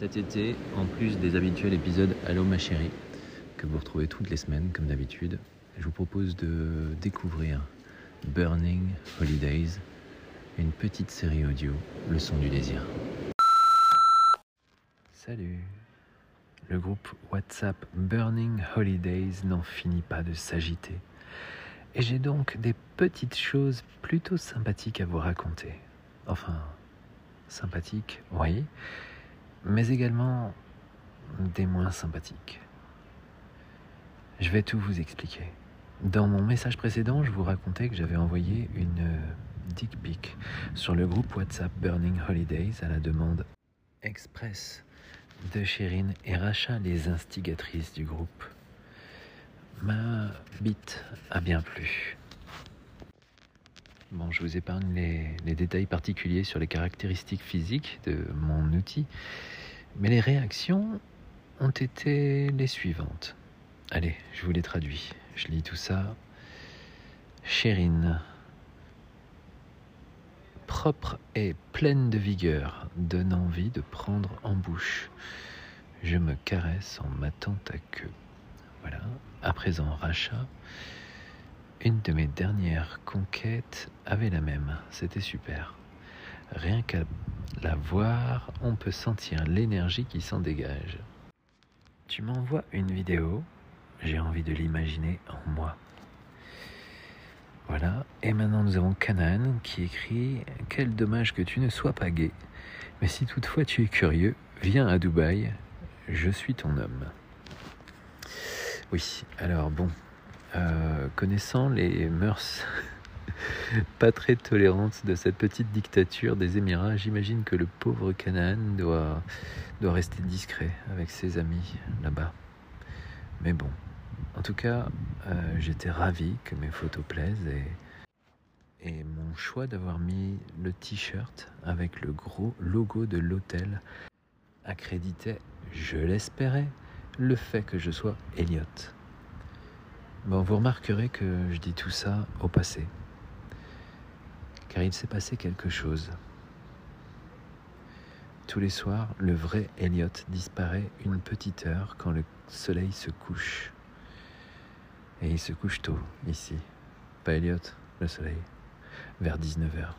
Cet été, en plus des habituels épisodes Allô ma chérie, que vous retrouvez toutes les semaines comme d'habitude, je vous propose de découvrir Burning Holidays, une petite série audio, Le son du désir. Salut Le groupe WhatsApp Burning Holidays n'en finit pas de s'agiter. Et j'ai donc des petites choses plutôt sympathiques à vous raconter. Enfin, sympathiques, oui, mais également des moins sympathiques. Je vais tout vous expliquer. Dans mon message précédent, je vous racontais que j'avais envoyé une dick pic sur le groupe WhatsApp Burning Holidays à la demande express de Chérine et Racha, les instigatrices du groupe. Ma bite a bien plu. Bon, je vous épargne les, détails particuliers sur les caractéristiques physiques de mon outil, mais les réactions ont été les suivantes. Allez, je vous les traduis. Je lis tout ça. Chérine, propre et pleine de vigueur, donne envie de prendre en bouche. Je me caresse en matant ta queue. Voilà. À présent, rachat. Une de mes dernières conquêtes avait la même. C'était super. Rien qu'à la voir, on peut sentir l'énergie qui s'en dégage. Tu m'envoies une vidéo, j'ai envie de l'imaginer en moi. Voilà, et maintenant nous avons Canaan qui écrit Quel dommage que tu ne sois pas gay, mais si toutefois tu es curieux, viens à Dubaï, je suis ton homme. Oui, alors bon, euh, connaissant les mœurs pas très tolérantes de cette petite dictature des Émirats, j'imagine que le pauvre Canaan doit, doit rester discret avec ses amis là-bas. Mais bon, en tout cas, euh, j'étais ravi que mes photos plaisent et, et mon choix d'avoir mis le t-shirt avec le gros logo de l'hôtel accréditait, je l'espérais, le fait que je sois Elliot. Bon, vous remarquerez que je dis tout ça au passé, car il s'est passé quelque chose. Tous les soirs, le vrai Elliot disparaît une petite heure quand le soleil se couche. Et il se couche tôt, ici. Pas Elliot, le soleil. Vers 19h.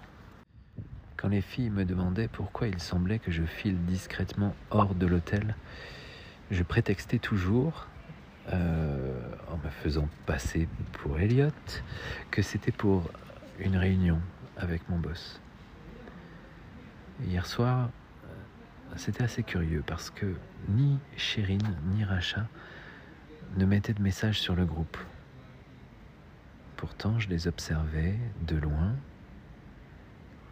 Quand les filles me demandaient pourquoi il semblait que je file discrètement hors de l'hôtel, je prétextais toujours euh, en me faisant passer pour Elliot, que c'était pour une réunion avec mon boss. Hier soir, euh, c'était assez curieux parce que ni Chérine ni Racha ne mettaient de messages sur le groupe. Pourtant, je les observais de loin.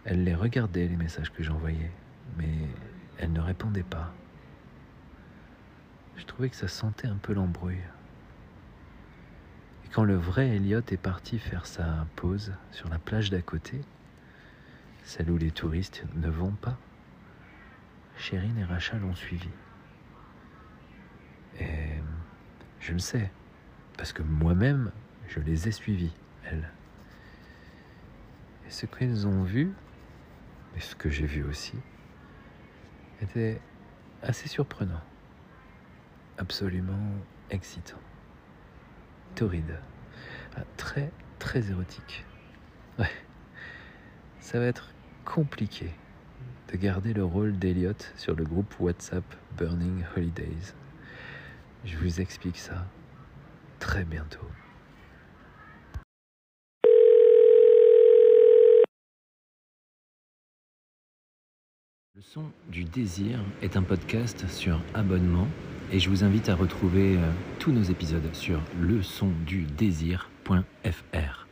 Elles les regardaient, les messages que j'envoyais, mais elles ne répondaient pas je trouvais que ça sentait un peu l'embrouille. Et quand le vrai Elliot est parti faire sa pause sur la plage d'à côté, celle où les touristes ne vont pas, Chérine et Rachel l'ont suivi. Et je le sais, parce que moi-même, je les ai suivis, elles. Et ce qu'elles ont vu, et ce que j'ai vu aussi, était assez surprenant absolument excitant. Torride. Ah, très, très érotique. Ouais. Ça va être compliqué de garder le rôle d'Eliot sur le groupe WhatsApp Burning Holidays. Je vous explique ça très bientôt. Le son du désir est un podcast sur abonnement et je vous invite à retrouver euh, tous nos épisodes sur leçondudésir.fr.